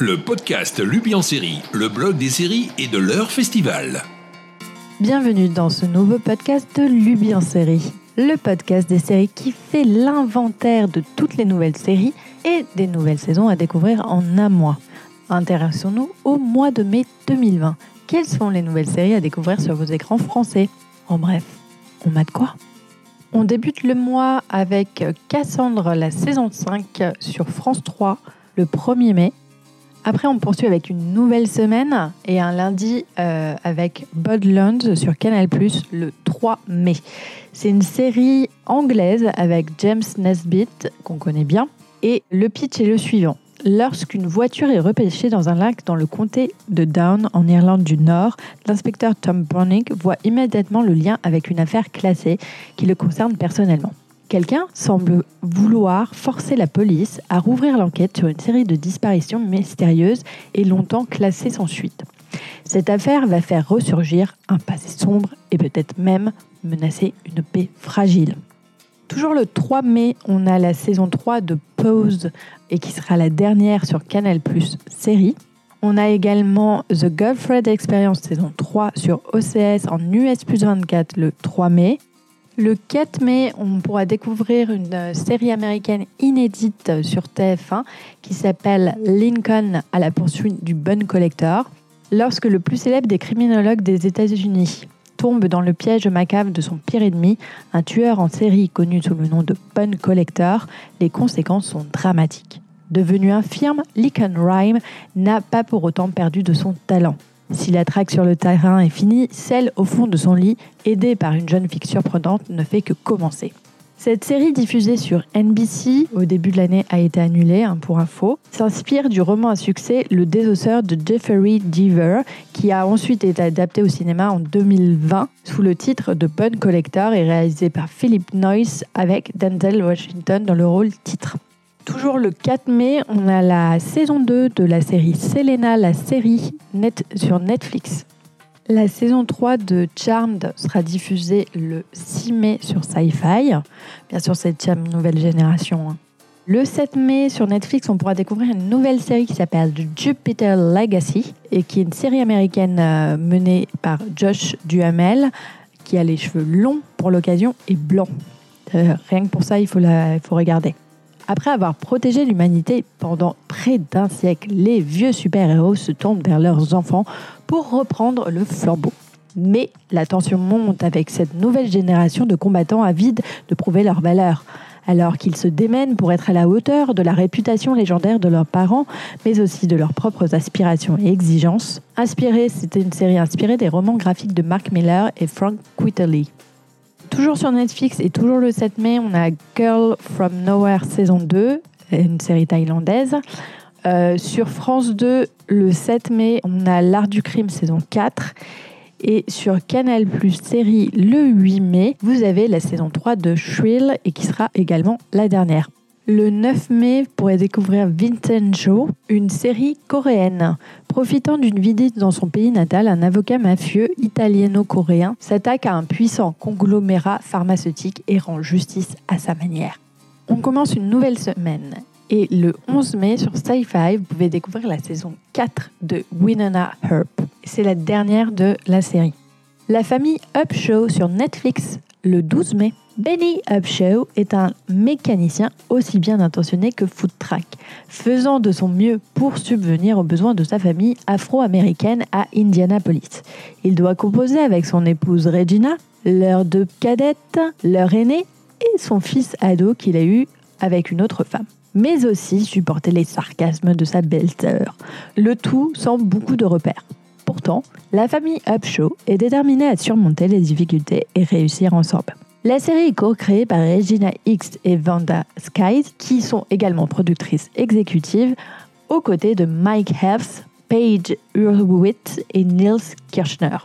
le podcast Lubi en série, le blog des séries et de leur festival. Bienvenue dans ce nouveau podcast de Lubi en série, le podcast des séries qui fait l'inventaire de toutes les nouvelles séries et des nouvelles saisons à découvrir en un mois. Intéressons-nous au mois de mai 2020. Quelles sont les nouvelles séries à découvrir sur vos écrans français? En bref, on mate quoi? On débute le mois avec Cassandre, la saison 5 sur France 3 le 1er mai. Après, on poursuit avec une nouvelle semaine et un lundi euh, avec Bodlands sur Canal le 3 mai. C'est une série anglaise avec James Nesbitt, qu'on connaît bien. Et le pitch est le suivant. Lorsqu'une voiture est repêchée dans un lac dans le comté de Down, en Irlande du Nord, l'inspecteur Tom Browning voit immédiatement le lien avec une affaire classée qui le concerne personnellement. Quelqu'un semble vouloir forcer la police à rouvrir l'enquête sur une série de disparitions mystérieuses et longtemps classées sans suite. Cette affaire va faire ressurgir un passé sombre et peut-être même menacer une paix fragile. Toujours le 3 mai, on a la saison 3 de Pose et qui sera la dernière sur Canal Plus série. On a également The Girlfriend Experience saison 3 sur OCS en US plus 24 le 3 mai. Le 4 mai, on pourra découvrir une euh, série américaine inédite sur TF1 qui s'appelle Lincoln à la poursuite du Bun Collector. Lorsque le plus célèbre des criminologues des États-Unis tombe dans le piège macabre de son pire ennemi, un tueur en série connu sous le nom de Bun Collector, les conséquences sont dramatiques. Devenu infirme, Lincoln Rhyme n'a pas pour autant perdu de son talent. Si la traque sur le terrain est finie, celle au fond de son lit, aidée par une jeune fille surprenante, ne fait que commencer. Cette série diffusée sur NBC au début de l'année a été annulée, hein, pour info, s'inspire du roman à succès Le désosseur de Jeffrey Deaver, qui a ensuite été adapté au cinéma en 2020 sous le titre de Bun Collector et réalisé par Philip Noyce avec Denzel Washington dans le rôle titre. Toujours le 4 mai, on a la saison 2 de la série Selena, la série net sur Netflix. La saison 3 de Charmed sera diffusée le 6 mai sur Sci-Fi. Bien sûr, c'est une nouvelle génération. Hein. Le 7 mai, sur Netflix, on pourra découvrir une nouvelle série qui s'appelle Jupiter Legacy et qui est une série américaine euh, menée par Josh Duhamel qui a les cheveux longs pour l'occasion et blancs. Euh, rien que pour ça, il faut, la, faut regarder. Après avoir protégé l'humanité pendant près d'un siècle, les vieux super-héros se tournent vers leurs enfants pour reprendre le flambeau. Mais la tension monte avec cette nouvelle génération de combattants avides de prouver leur valeur. Alors qu'ils se démènent pour être à la hauteur de la réputation légendaire de leurs parents, mais aussi de leurs propres aspirations et exigences. Inspiré, c'était une série inspirée des romans graphiques de Mark Miller et Frank Quitterly. Toujours sur Netflix et toujours le 7 mai, on a Girl from Nowhere saison 2, une série thaïlandaise. Euh, sur France 2, le 7 mai, on a L'Art du crime saison 4. Et sur Canal Plus série le 8 mai, vous avez la saison 3 de Shrill et qui sera également la dernière. Le 9 mai, vous pourrez découvrir Vincenzo, une série coréenne. Profitant d'une visite dans son pays natal, un avocat mafieux italieno-coréen s'attaque à un puissant conglomérat pharmaceutique et rend justice à sa manière. On commence une nouvelle semaine et le 11 mai sur Sci-Fi, vous pouvez découvrir la saison 4 de Winona Herb. C'est la dernière de la série. La famille Upshaw sur Netflix le 12 mai. Benny Upshaw est un mécanicien aussi bien intentionné que food track, faisant de son mieux pour subvenir aux besoins de sa famille afro-américaine à Indianapolis. Il doit composer avec son épouse Regina, leurs deux cadettes, leur aîné et son fils ado qu'il a eu avec une autre femme mais aussi supporter les sarcasmes de sa belle-sœur. Le tout sans beaucoup de repères. Pourtant, la famille Upshaw est déterminée à surmonter les difficultés et réussir ensemble. La série est co-créée par Regina X et Vanda Skies, qui sont également productrices exécutives, aux côtés de Mike Heath, Paige Hurwitz et Niels Kirchner.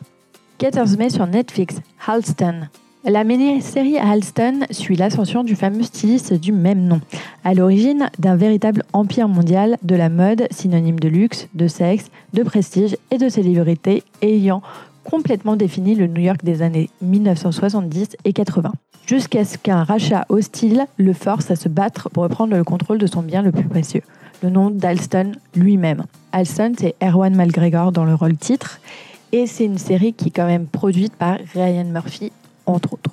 14 mai sur Netflix, Halston. La mini-série Halston suit l'ascension du fameux styliste du même nom, à l'origine d'un véritable empire mondial de la mode, synonyme de luxe, de sexe, de prestige et de célébrité, ayant complètement défini le New York des années 1970 et 80, jusqu'à ce qu'un rachat hostile le force à se battre pour reprendre le contrôle de son bien le plus précieux, le nom d'Alston lui-même. Alston, c'est Erwan McGregor dans le rôle titre, et c'est une série qui est quand même produite par Ryan Murphy, entre autres.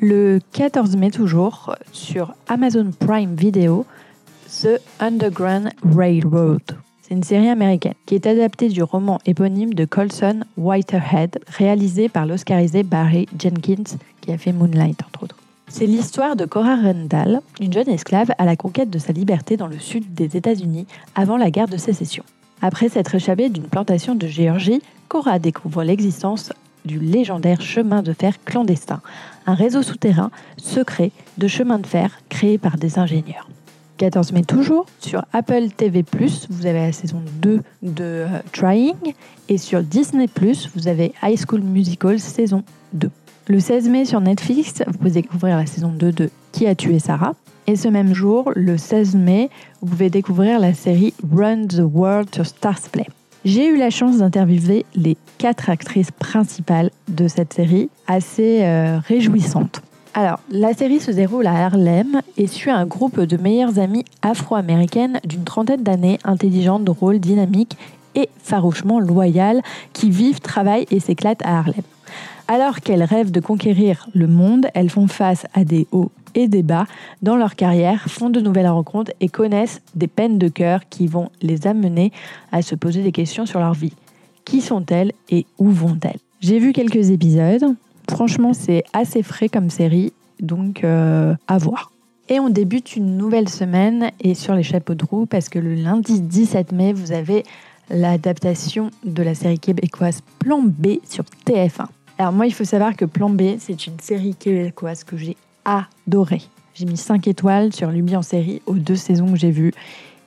Le 14 mai toujours, sur Amazon Prime Video, The Underground Railroad. C'est une série américaine qui est adaptée du roman éponyme de Colson Whitehead, réalisé par l'Oscarisé Barry Jenkins, qui a fait Moonlight, entre autres. C'est l'histoire de Cora Randall, une jeune esclave à la conquête de sa liberté dans le sud des États-Unis avant la guerre de sécession. Après s'être échappée d'une plantation de Géorgie, Cora découvre l'existence du légendaire chemin de fer clandestin, un réseau souterrain secret de chemin de fer créé par des ingénieurs. 14 mai toujours. Sur Apple TV+, vous avez la saison 2 de euh, Trying. Et sur Disney+, vous avez High School Musical saison 2. Le 16 mai sur Netflix, vous pouvez découvrir la saison 2 de Qui a tué Sarah? Et ce même jour, le 16 mai, vous pouvez découvrir la série Run the World sur Stars Play. J'ai eu la chance d'interviewer les quatre actrices principales de cette série, assez euh, réjouissante. Alors, la série se déroule à Harlem et suit un groupe de meilleures amies afro-américaines d'une trentaine d'années, intelligentes, drôles, dynamiques et farouchement loyales, qui vivent, travaillent et s'éclatent à Harlem. Alors qu'elles rêvent de conquérir le monde, elles font face à des hauts et des bas dans leur carrière, font de nouvelles rencontres et connaissent des peines de cœur qui vont les amener à se poser des questions sur leur vie. Qui sont-elles et où vont-elles? J'ai vu quelques épisodes, Franchement, c'est assez frais comme série, donc euh, à voir. Et on débute une nouvelle semaine et sur les chapeaux de roue parce que le lundi 17 mai, vous avez l'adaptation de la série québécoise Plan B sur TF1. Alors moi, il faut savoir que Plan B, c'est une série québécoise que j'ai adorée. J'ai mis 5 étoiles sur Luby en série aux deux saisons que j'ai vues.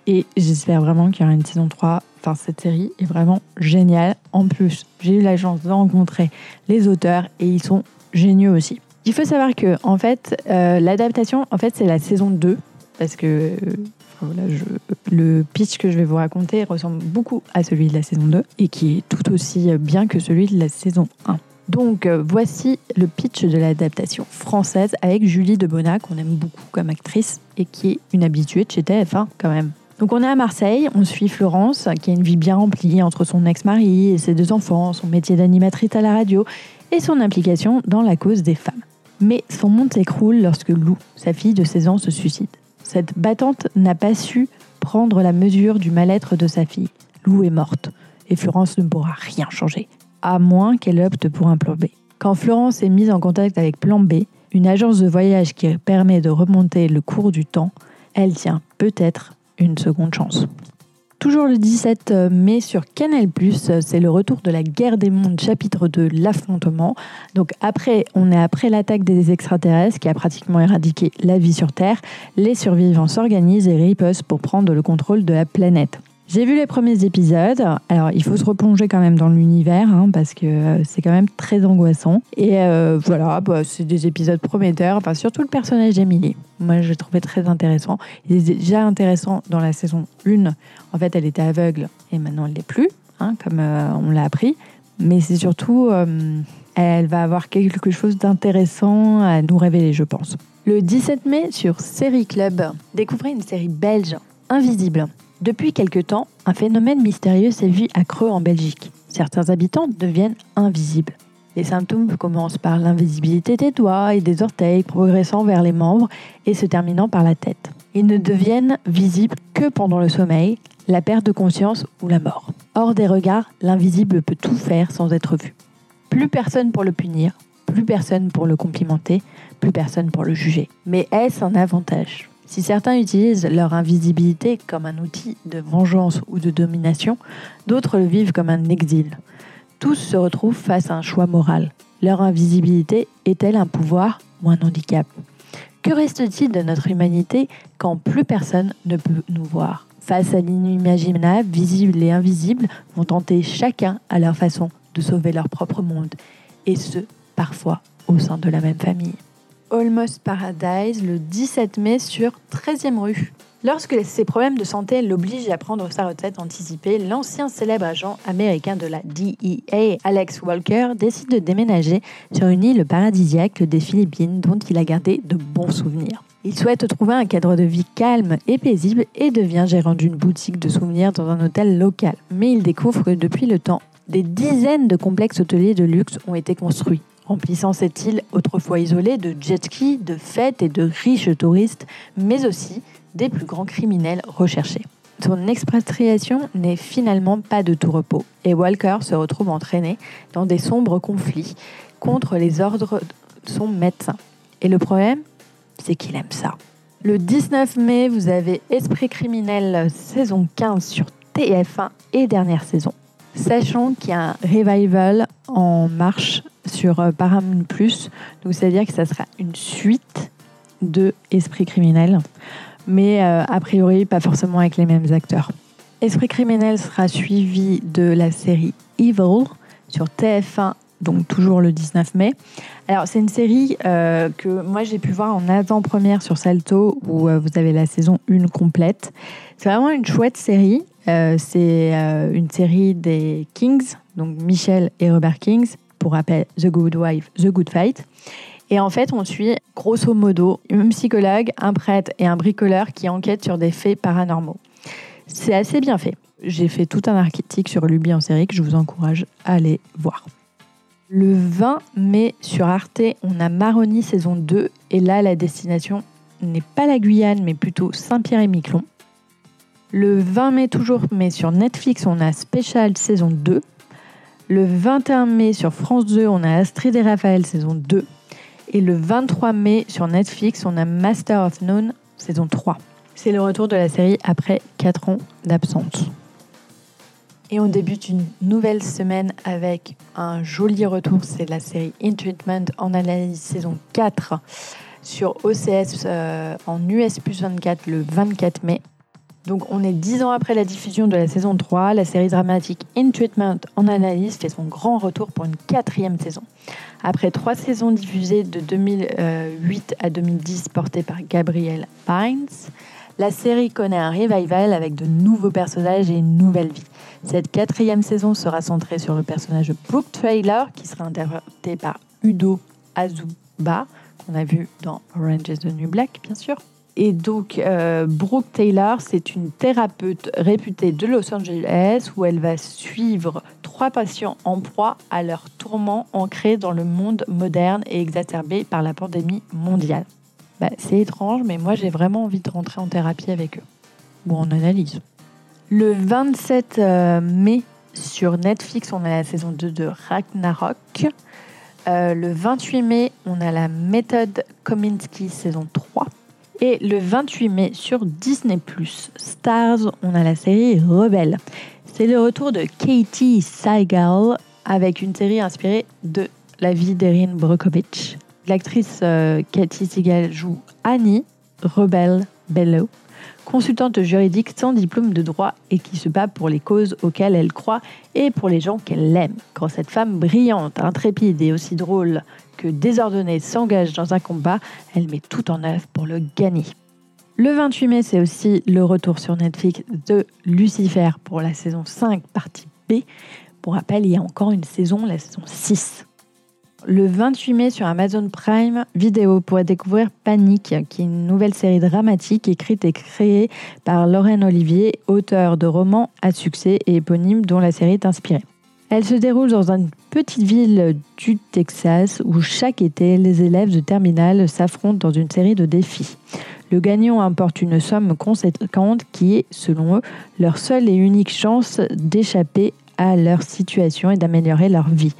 Et j'espère vraiment qu'il y aura une saison 3 Enfin, cette série est vraiment géniale. En plus, j'ai eu la chance de rencontrer les auteurs et ils sont géniaux aussi. Il faut savoir que, en fait, euh, l'adaptation, en fait, c'est la saison 2 parce que le pitch que je vais vous raconter ressemble beaucoup à celui de la saison 2 et qui est tout aussi bien que celui de la saison 1. Donc euh, voici le pitch de l'adaptation française avec Julie Debona qu'on aime beaucoup comme actrice et qui est une habituée de chez TF1 quand même. Donc on est à Marseille, on suit Florence qui a une vie bien remplie entre son ex-mari et ses deux enfants, son métier d'animatrice à la radio et son implication dans la cause des femmes. Mais son monde s'écroule lorsque Lou, sa fille de 16 ans, se suicide. Cette battante n'a pas su prendre la mesure du mal-être de sa fille. Lou est morte et Florence ne pourra rien changer, à moins qu'elle opte pour un plan B. Quand Florence est mise en contact avec Plan B, une agence de voyage qui permet de remonter le cours du temps, elle tient peut-être une seconde chance. Toujours le 17 mai sur Canal+, c'est le retour de la guerre des mondes, chapitre de l'affrontement. Donc après, on est après l'attaque des extraterrestres qui a pratiquement éradiqué la vie sur Terre. Les survivants s'organisent et ripostent pour prendre le contrôle de la planète. J'ai vu les premiers épisodes. Alors, il faut se replonger quand même dans l'univers hein, parce que euh, c'est quand même très angoissant. Et euh, voilà, bah, c'est des épisodes prometteurs. Enfin, surtout le personnage d'Emily. Moi, je l'ai trouvé très intéressant. Il est déjà intéressant dans la saison 1. En fait, elle était aveugle et maintenant elle l'est plus, hein, comme euh, on l'a appris. Mais c'est surtout, elle va avoir quelque chose d'intéressant à nous révéler, je pense. Le 17 mai, sur Série Club, découvrez une série belge, Invisible. Depuis quelque temps, un phénomène mystérieux sévit à Creux en Belgique. Certains habitants deviennent invisibles. Les symptômes commencent par l'invisibilité des doigts et des orteils progressant vers les membres et se terminant par la tête. Ils ne deviennent visibles que pendant le sommeil, la perte de conscience ou la mort. Hors des regards, l'invisible peut tout faire sans être vu. Plus personne pour le punir, plus personne pour le complimenter, plus personne pour le juger. Mais est-ce un avantage? Si certains utilisent leur invisibilité comme un outil de vengeance ou de domination, d'autres le vivent comme un exil. Tous se retrouvent face à un choix moral. Leur invisibilité est-elle un pouvoir ou un handicap? Que reste-t-il de notre humanité quand plus personne ne peut nous voir? Face à l'inimaginable, visible et invisible vont tenter chacun à leur façon de sauver leur propre monde, et ce, parfois au sein de la même famille. Almost Paradise le 17 mai sur 13e rue. Lorsque ses problèmes de santé l'obligent à prendre sa retraite anticipée, l'ancien célèbre agent américain de la DEA, Alex Walker, décide de déménager sur une île paradisiaque des Philippines dont il a gardé de bons souvenirs. Il souhaite trouver un cadre de vie calme et paisible et devient gérant d'une boutique de souvenirs dans un hôtel local. Mais il découvre que depuis le temps, des dizaines de complexes hôteliers de luxe ont été construits, remplissant cette île autrefois isolée de jet ski, de fêtes et de riches touristes, mais aussi des plus grands criminels recherchés. Son expatriation n'est finalement pas de tout repos et Walker se retrouve entraîné dans des sombres conflits contre les ordres de son médecin. Et le problème, c'est qu'il aime ça. Le 19 mai, vous avez Esprit criminel saison 15 sur TF1 et dernière saison. Sachant qu'il y a un revival en marche sur euh, Paramount+, donc c'est-à-dire que ça sera une suite de Esprit criminel, mais euh, a priori pas forcément avec les mêmes acteurs. Esprit criminel sera suivi de la série Evil sur TF1 donc toujours le 19 mai. Alors c'est une série euh, que moi j'ai pu voir en avant-première sur Salto où vous avez la saison 1 complète. C'est vraiment une chouette série. Euh, c'est une série des Kings, donc Michel et Robert Kings, pour rappel The Good Wife, The Good Fight. Et en fait, on suit grosso modo un psychologue, un prêtre et un bricoleur qui enquêtent sur des faits paranormaux. C'est assez bien fait. J'ai fait tout un article sur Luby en série que je vous encourage à aller voir. Le 20 mai sur Arte, on a Maroni saison 2 et là la destination n'est pas la Guyane mais plutôt Saint-Pierre-et-Miquelon. Le 20 mai toujours mais sur Netflix on a Special saison 2. Le 21 mai sur France 2 on a Astrid et Raphaël saison 2. Et le 23 mai sur Netflix on a Master of None saison 3. C'est le retour de la série après 4 ans d'absence. Et on débute une nouvelle semaine avec un joli retour. C'est la série In Treatment en analyse saison 4 sur OCS euh, en US plus 24 le 24 mai. Donc on est 10 ans après la diffusion de la saison 3. La série dramatique In Treatment en analyse fait son grand retour pour une quatrième saison. Après trois saisons diffusées de 2008 à 2010 portées par Gabriel Pines, la série connaît un revival avec de nouveaux personnages et une nouvelle vie. Cette quatrième saison sera centrée sur le personnage de Brooke Trailer, qui sera interprété par Udo Azuba, qu'on a vu dans Orange is the New Black, bien sûr. Et donc, euh, Brooke Taylor, c'est une thérapeute réputée de Los Angeles où elle va suivre trois patients en proie à leurs tourments ancrés dans le monde moderne et exacerbés par la pandémie mondiale. Bah, c'est étrange, mais moi j'ai vraiment envie de rentrer en thérapie avec eux ou en analyse. Le 27 euh, mai sur Netflix, on a la saison 2 de Ragnarok. Euh, le 28 mai, on a la méthode Kominsky saison 3. Et le 28 mai sur Disney ⁇ Stars, on a la série Rebelle. C'est le retour de Katie Saigal avec une série inspirée de la vie d'Erin Brockovich. L'actrice euh, Cathy Segal joue Annie, rebelle Bello, consultante juridique sans diplôme de droit et qui se bat pour les causes auxquelles elle croit et pour les gens qu'elle aime. Quand cette femme brillante, intrépide et aussi drôle que désordonnée s'engage dans un combat, elle met tout en œuvre pour le gagner. Le 28 mai, c'est aussi le retour sur Netflix de Lucifer pour la saison 5, partie B. Pour rappel, il y a encore une saison, la saison 6 le 28 mai sur Amazon Prime Vidéo pour découvrir Panique, qui est une nouvelle série dramatique écrite et créée par Lorraine Olivier, auteur de romans à succès et éponyme dont la série est inspirée. Elle se déroule dans une petite ville du Texas où chaque été, les élèves de terminale s'affrontent dans une série de défis. Le gagnant importe une somme conséquente qui est, selon eux, leur seule et unique chance d'échapper à leur situation et d'améliorer leur vie.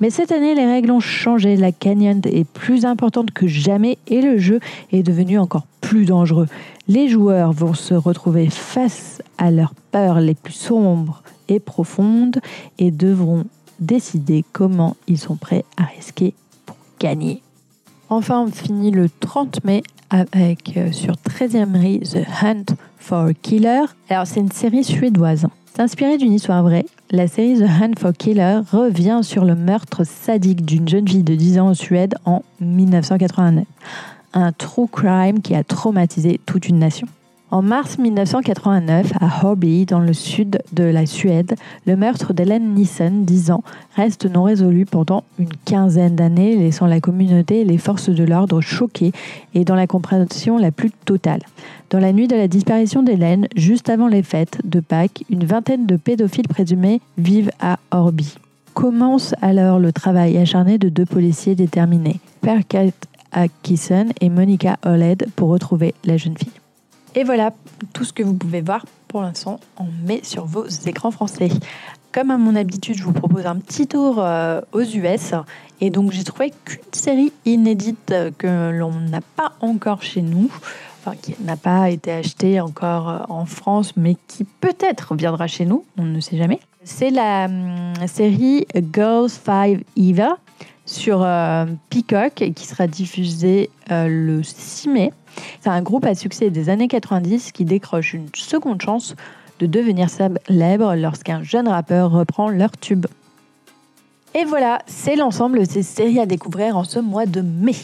Mais cette année, les règles ont changé. La canyon est plus importante que jamais et le jeu est devenu encore plus dangereux. Les joueurs vont se retrouver face à leurs peurs les plus sombres et profondes et devront décider comment ils sont prêts à risquer pour gagner. Enfin, on finit le 30 mai avec euh, sur 13e rue The Hunt for Killer. Alors, c'est une série suédoise. Inspirée d'une histoire vraie, la série The Hunt for Killer revient sur le meurtre sadique d'une jeune fille de 10 ans en Suède en 1989. Un true crime qui a traumatisé toute une nation. En mars 1989, à Horby, dans le sud de la Suède, le meurtre d'Hélène Nissen, 10 ans, reste non résolu pendant une quinzaine d'années, laissant la communauté et les forces de l'ordre choquées et dans la compréhension la plus totale. Dans la nuit de la disparition d'Hélène, juste avant les fêtes de Pâques, une vingtaine de pédophiles présumés vivent à Horby. Commence alors le travail acharné de deux policiers déterminés, Perkat Atkinson et Monica Oled, pour retrouver la jeune fille. Et voilà tout ce que vous pouvez voir pour l'instant on met sur vos écrans français. Comme à mon habitude, je vous propose un petit tour euh, aux US. Et donc j'ai trouvé qu'une série inédite que l'on n'a pas encore chez nous, enfin qui n'a pas été achetée encore euh, en France, mais qui peut-être viendra chez nous, on ne sait jamais. C'est la hum, série Girls 5 Eva sur euh, Peacock qui sera diffusée le 6 mai. C'est un groupe à succès des années 90 qui décroche une seconde chance de devenir célèbre lorsqu'un jeune rappeur reprend leur tube. Et voilà, c'est l'ensemble de ces séries à découvrir en ce mois de mai.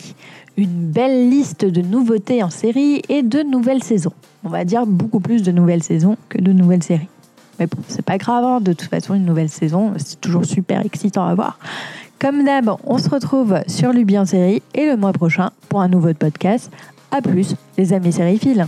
Une belle liste de nouveautés en série et de nouvelles saisons. On va dire beaucoup plus de nouvelles saisons que de nouvelles séries. Mais bon, c'est pas grave, hein. de toute façon, une nouvelle saison, c'est toujours super excitant à voir. Comme d'hab, on se retrouve sur Luby en série et le mois prochain pour un nouveau podcast. A plus, les amis sériphiles